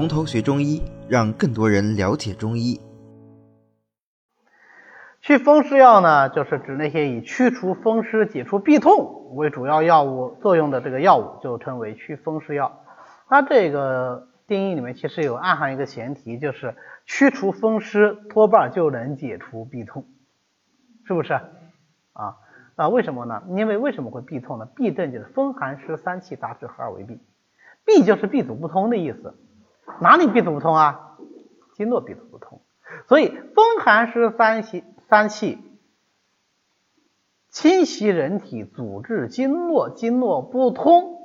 从头学中医，让更多人了解中医。祛风湿药呢，就是指那些以祛除风湿、解除痹痛为主要药物作用的这个药物，就称为祛风湿药。它这个定义里面其实有暗含一个前提，就是祛除风湿多半就能解除痹痛，是不是啊？那为什么呢？因为为什么会痹痛呢？痹症就是风寒湿三气杂质合二为痹，痹就是闭阻不通的意思。哪里闭阻不通啊？经络闭阻不通。所以风寒湿三气三气侵袭人体，阻滞经络，经络不通，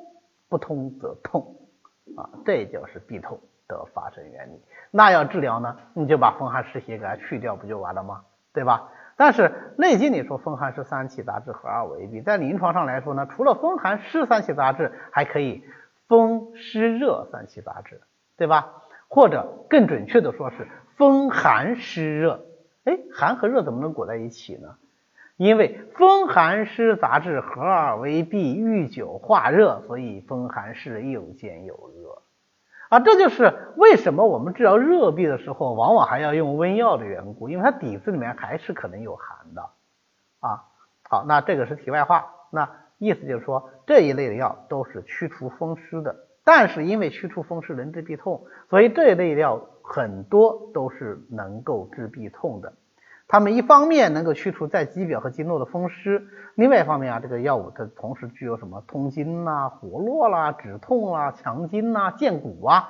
不通则痛啊，这就是痹痛的发生原理。那要治疗呢，你就把风寒湿邪给它去掉，不就完了吗？对吧？但是《内经》里说风寒湿三气杂质合二为一，在临床上来说呢，除了风寒湿三气杂质，还可以风湿热三气杂质，对吧？或者更准确的说是风寒湿热。哎，寒和热怎么能裹在一起呢？因为风寒湿杂质合二为痹，遇久化热，所以风寒湿又兼有热。啊，这就是为什么我们治疗热痹的时候，往往还要用温药的缘故，因为它底子里面还是可能有寒的啊。好，那这个是题外话，那意思就是说这一类的药都是祛除风湿的，但是因为祛除风湿能治痹痛，所以这一类药很多都是能够治痹痛的。它们一方面能够驱除在肌表和经络的风湿，另外一方面啊，这个药物它同时具有什么通经呐、活络啦、止痛啦、强筋呐、健骨啊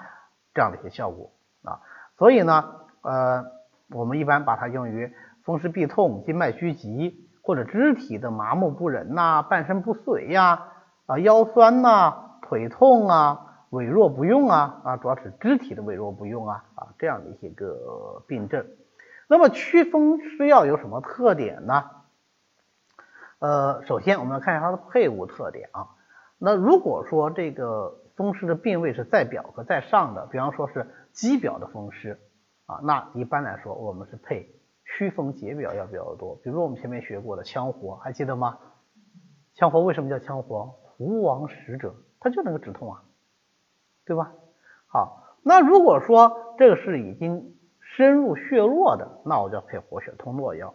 这样的一些效果啊。所以呢，呃，我们一般把它用于风湿痹痛、经脉拘急或者肢体的麻木不仁呐、半身不遂呀、啊腰酸呐、腿痛啊、痿弱不用啊啊，主要是肢体的痿弱不用啊啊这样的一些个病症。那么祛风湿药有什么特点呢？呃，首先我们来看一下它的配伍特点啊。那如果说这个风湿的病位是在表和在上的，比方说是肌表的风湿啊，那一般来说我们是配祛风解表药比较多。比如我们前面学过的羌活，还记得吗？羌活为什么叫羌活？胡王使者，它就能够止痛啊，对吧？好，那如果说这个是已经深入血络的，那我就要配活血通络药。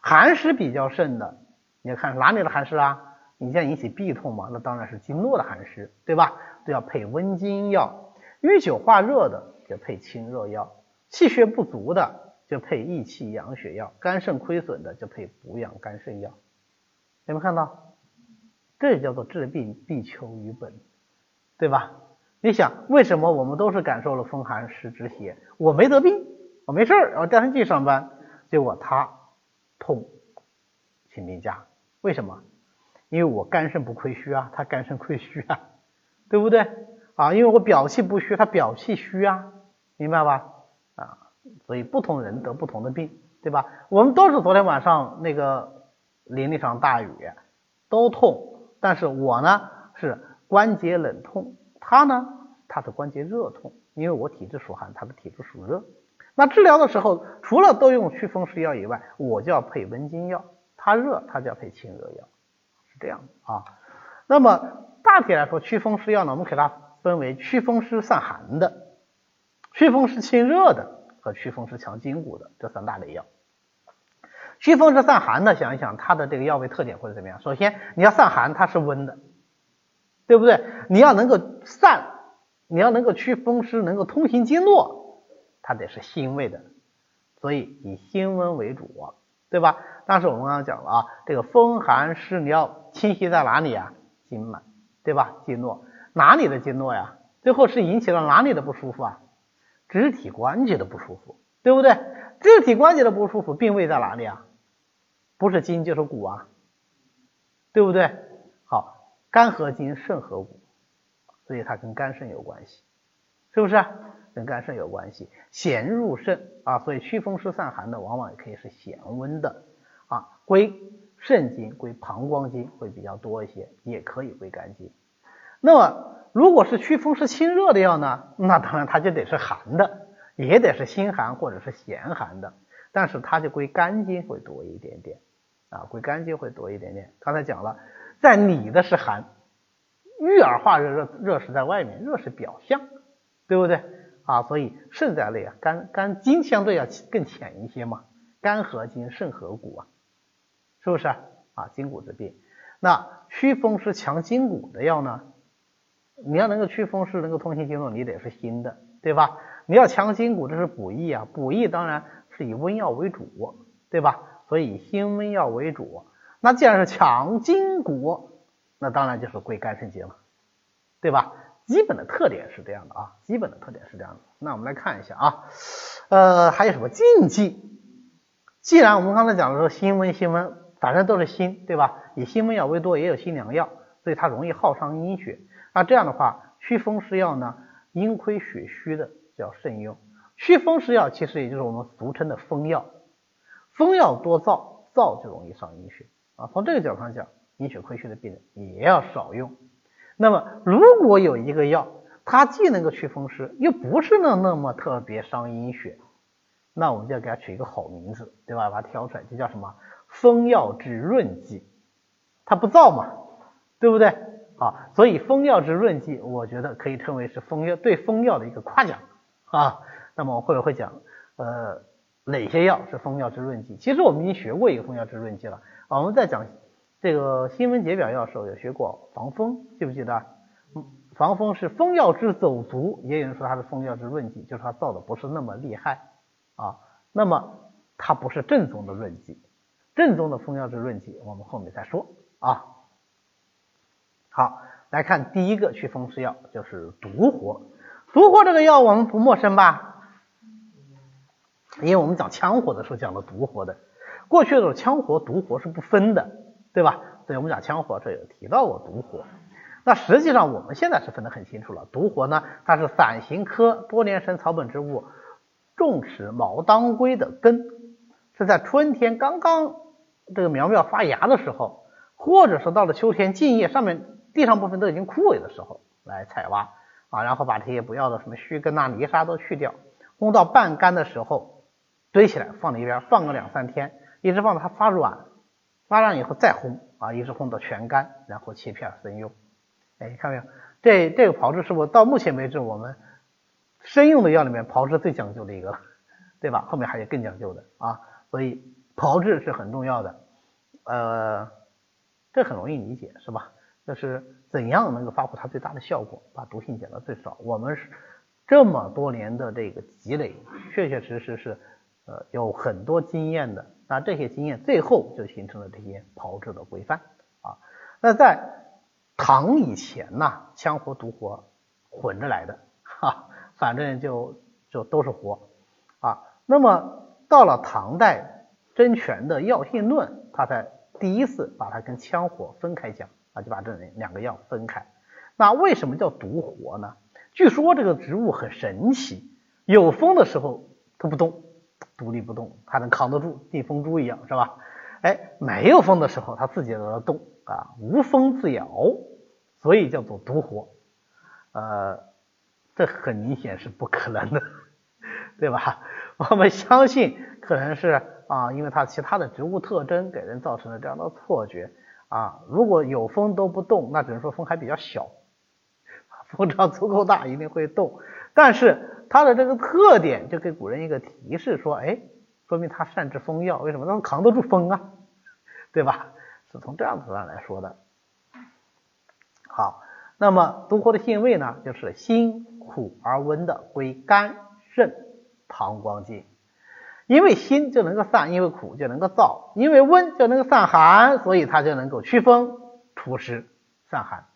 寒湿比较盛的，你要看哪里的寒湿啊？你像引起痹痛嘛，那当然是经络的寒湿，对吧？都要配温经药。瘀久化热的就配清热药，气血不足的就配益气养血药，肝肾亏损的就配补养肝肾药。有没有看到？这叫做治病必求于本，对吧？你想为什么我们都是感受了风寒湿之邪，我没得病？我没事儿，我第二天继续上班，结果他痛请病假，为什么？因为我肝肾不亏虚啊，他肝肾亏虚啊，对不对？啊，因为我表气不虚，他表气虚啊，明白吧？啊，所以不同人得不同的病，对吧？我们都是昨天晚上那个淋了一场大雨，都痛，但是我呢是关节冷痛，他呢他的关节热痛，因为我体质属寒，他的体质属热。那治疗的时候，除了都用祛风湿药以外，我就要配温经药。它热，它就要配清热药，是这样的啊。那么大体来说，祛风湿药呢，我们给它分为祛风湿散寒的、祛风湿清热的和祛风湿强筋骨的这三大类药。祛风湿散寒的，想一想它的这个药味特点会怎么样？首先，你要散寒，它是温的，对不对？你要能够散，你要能够祛风湿，能够通行经络。它得是辛味的，所以以辛温为主，对吧？但是我们刚刚讲了啊，这个风寒湿你要侵袭在哪里啊？经脉，对吧？经络哪里的经络呀？最后是引起了哪里的不舒服啊？肢体关节的不舒服，对不对？肢体关节的不舒服，病位在哪里啊？不是筋就是骨啊，对不对？好，肝和筋，肾和骨，所以它跟肝肾有关系，是不是？跟肝肾有关系，咸入肾啊，所以祛风湿散寒的往往也可以是咸温的啊，归肾经、归膀胱经会比较多一些，也可以归肝经。那么如果是祛风湿清热的药呢，那当然它就得是寒的，也得是辛寒或者是咸寒的，但是它就归肝经会多一点点啊，归肝经会多一点点。刚才讲了，在里的是寒，郁而化热，热热是在外面，热是表象，对不对？啊，所以肾在内啊，肝肝经相对要更浅一些嘛，肝合筋，肾合骨啊，是不是啊？筋骨之病，那祛风湿强筋骨的药呢？你要能够祛风湿，能够通行经络，你得是辛的，对吧？你要强筋骨，这是补益啊，补益当然是以温药为主，对吧？所以以辛温药为主。那既然是强筋骨，那当然就是归肝肾经了，对吧？基本的特点是这样的啊，基本的特点是这样的。那我们来看一下啊，呃，还有什么禁忌？既然我们刚才讲的说辛温辛温，反正都是辛，对吧？以辛温药为多，也有辛凉药，所以它容易耗伤阴血。那这样的话，祛风湿药呢，阴亏血虚的要慎用。祛风湿药其实也就是我们俗称的风药，风药多燥，燥就容易伤阴血啊。从这个角度上讲，阴血亏虚的病人也要少用。那么，如果有一个药，它既能够祛风湿，又不是那那么特别伤阴血，那我们就要给它取一个好名字，对吧？把它挑出来，就叫什么？风药之润剂，它不燥嘛，对不对？啊，所以风药之润剂，我觉得可以称为是风药对风药的一个夸奖啊。那么我会不会讲，呃，哪些药是风药之润剂？其实我们已经学过一个风药之润剂了，我们在讲。这个新闻解表药时候有学过防风，记不记得？防风是风药之走足，也有人说它是风药之润剂，就是它造的不是那么厉害啊。那么它不是正宗的润剂，正宗的风药之润剂我们后面再说啊。好，来看第一个祛风湿药，就是独活。独活这个药我们不陌生吧？因为我们讲羌活的时候讲了独活的，过去的时候羌活、独活是不分的。对吧？所以我们讲羌活，这有提到过独活。那实际上我们现在是分得很清楚了。独活呢，它是伞形科多年生草本植物重齿毛当归的根，是在春天刚刚这个苗苗发芽的时候，或者是到了秋天茎叶上面地上部分都已经枯萎的时候来采挖啊，然后把这些不要的什么须根呐、泥沙都去掉，烘到半干的时候堆起来放在一边，放个两三天，一直放到它发软。发软以后再烘啊，一直烘到全干，然后切片生用。哎，看没有？这这个炮制是我到目前为止我们生用的药里面炮制最讲究的一个，对吧？后面还有更讲究的啊，所以炮制是很重要的。呃，这很容易理解是吧？就是怎样能够发挥它最大的效果，把毒性减到最少。我们是这么多年的这个积累，确确实实是呃有很多经验的。那这些经验最后就形成了这些炮制的规范啊。那在唐以前呢，羌活、独活混着来的哈，反正就就都是活啊。那么到了唐代，真权的《药性论》，他才第一次把它跟羌活分开讲啊，就把这两个药分开。那为什么叫独活呢？据说这个植物很神奇，有风的时候它不动。独立不动，它能扛得住，地风珠一样，是吧？哎，没有风的时候，它自己在那动啊，无风自摇，所以叫做独活。呃，这很明显是不可能的，对吧？我们相信可能是啊，因为它其他的植物特征给人造成了这样的错觉啊。如果有风都不动，那只能说风还比较小，风只要足够大，一定会动。但是它的这个特点就给古人一个提示，说，哎，说明它善治风药，为什么？能扛得住风啊，对吧？是从这样子上来说的。好，那么独活的性味呢，就是辛苦而温的，归肝肾膀胱经。因为辛就能够散，因为苦就能够燥，因为温就能够散寒，所以它就能够祛风除湿散寒。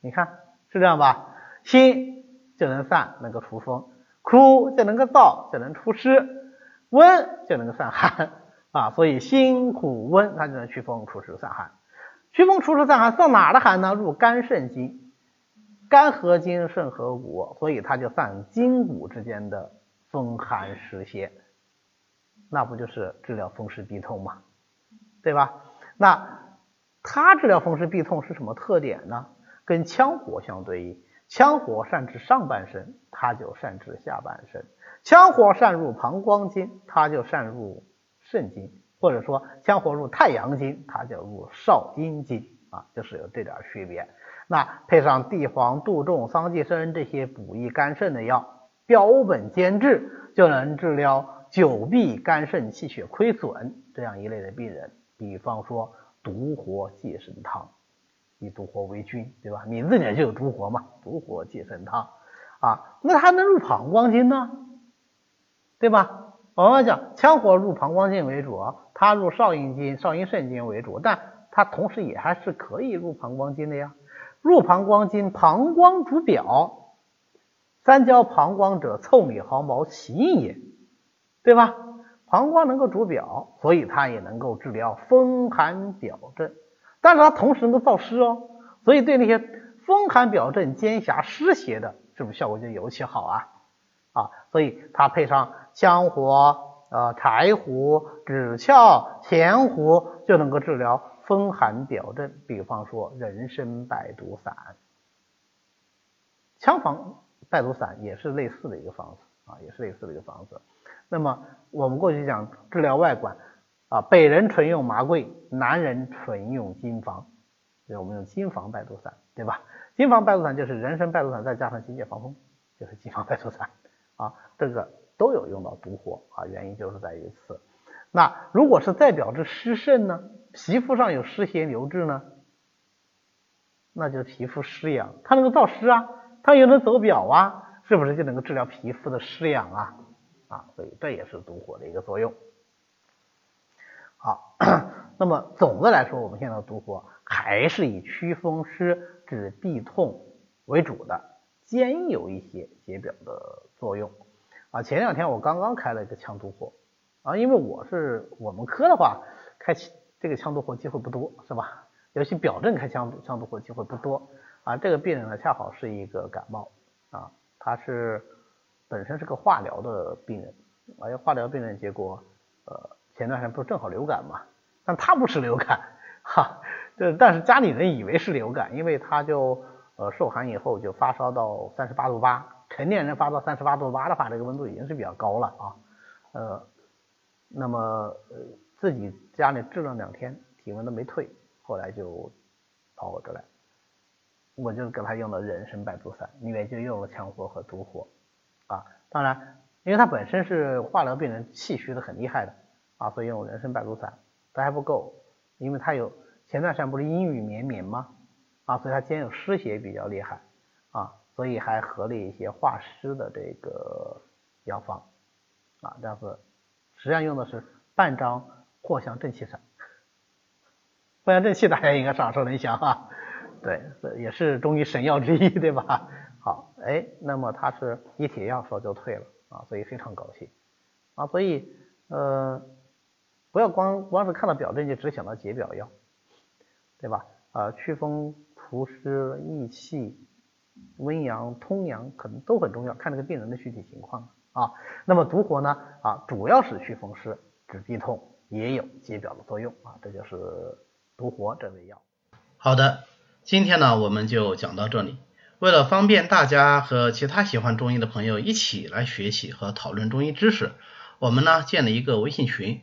你看是这样吧？辛。就能散，能够除风；枯就能够燥，就能除湿；温就能够散寒啊。所以辛苦温，它就能祛风除湿散寒。祛风除湿散寒，散哪的寒呢？入肝肾经，肝合筋，肾合骨，所以它就散筋骨之间的风寒湿邪。那不就是治疗风湿痹痛吗？对吧？那它治疗风湿痹痛是什么特点呢？跟羌活相对应。羌活善治上半身，它就善治下半身；羌活善入膀胱经，它就善入肾经；或者说羌活入太阳经，它就入少阴经啊，就是有这点区别。那配上地黄、杜仲、桑寄生这些补益肝肾的药标本兼治，就能治疗久闭肝肾气血亏损这样一类的病人。比方说独活济肾汤，以独活为君，对吧？名字里面就有独活嘛，独活济肾汤啊。那它能入膀胱经呢？对吧？我们讲羌活入膀胱经为主，它入少阴经、少阴肾经为主，但它同时也还是可以入膀胱经的呀。入膀胱经，膀胱主表，三焦膀胱者，腠理毫毛其应也，对吧？膀胱能够主表，所以它也能够治疗风寒表症，但是它同时能够燥湿哦，所以对那些风寒表症、兼狭湿邪的，是不是效果就尤其好啊？啊，所以它配上羌活、呃柴胡、枳壳、前胡，就能够治疗风寒表症。比方说人参败毒散，羌房败毒散也是类似的一个方子啊，也是类似的一个方子。那么我们过去讲治疗外感啊，北人纯用麻桂，南人纯用金方，就我们用金方败毒散，对吧？金方败毒散就是人参败毒散再加上金界防风，就是金方败毒散啊，这个都有用到独活啊，原因就是在于此。那如果是代表着湿肾呢，皮肤上有湿邪留滞呢，那就皮肤湿痒，它能够燥湿啊，它又能走表啊，是不是就能够治疗皮肤的湿痒啊？啊，所以这也是独活的一个作用。好，那么总的来说，我们现在独活还是以祛风湿、止痹痛为主的，兼有一些解表的作用。啊，前两天我刚刚开了一个羌独活，啊，因为我是我们科的话，开这个羌独活机会不多，是吧？尤其表症开羌羌独活机会不多。啊，这个病人呢，恰好是一个感冒，啊，他是。本身是个化疗的病人，而且化疗病人结果，呃，前段时间不是正好流感嘛？但他不是流感，哈，这但是家里人以为是流感，因为他就呃受寒以后就发烧到三十八度八，成年人发到三十八度八的话，这个温度已经是比较高了啊，呃，那么呃自己家里治了两天，体温都没退，后来就跑我这来，我就给他用了人参败毒散，里面就用了羌活和毒活。啊，当然，因为他本身是化疗病人，气虚的很厉害的啊，所以用人参败毒散，这还不够，因为他有前段时间不是阴雨绵绵吗？啊，所以他兼有湿邪比较厉害啊，所以还合了一些化湿的这个药方啊，这样子实际上用的是半张藿香正气散，藿香正气大家应该耳熟能详啊，对，也是中医神药之一，对吧？好，哎，那么它是一帖药说就退了啊，所以非常高兴啊，所以呃，不要光光是看到表症就只想到解表药，对吧？啊，祛风除湿益气、温阳通阳可能都很重要，看这个病人的具体情况啊。那么独活呢啊，主要是祛风湿、止痹痛，也有解表的作用啊，这就是独活这味药。好的，今天呢我们就讲到这里。为了方便大家和其他喜欢中医的朋友一起来学习和讨论中医知识，我们呢建了一个微信群，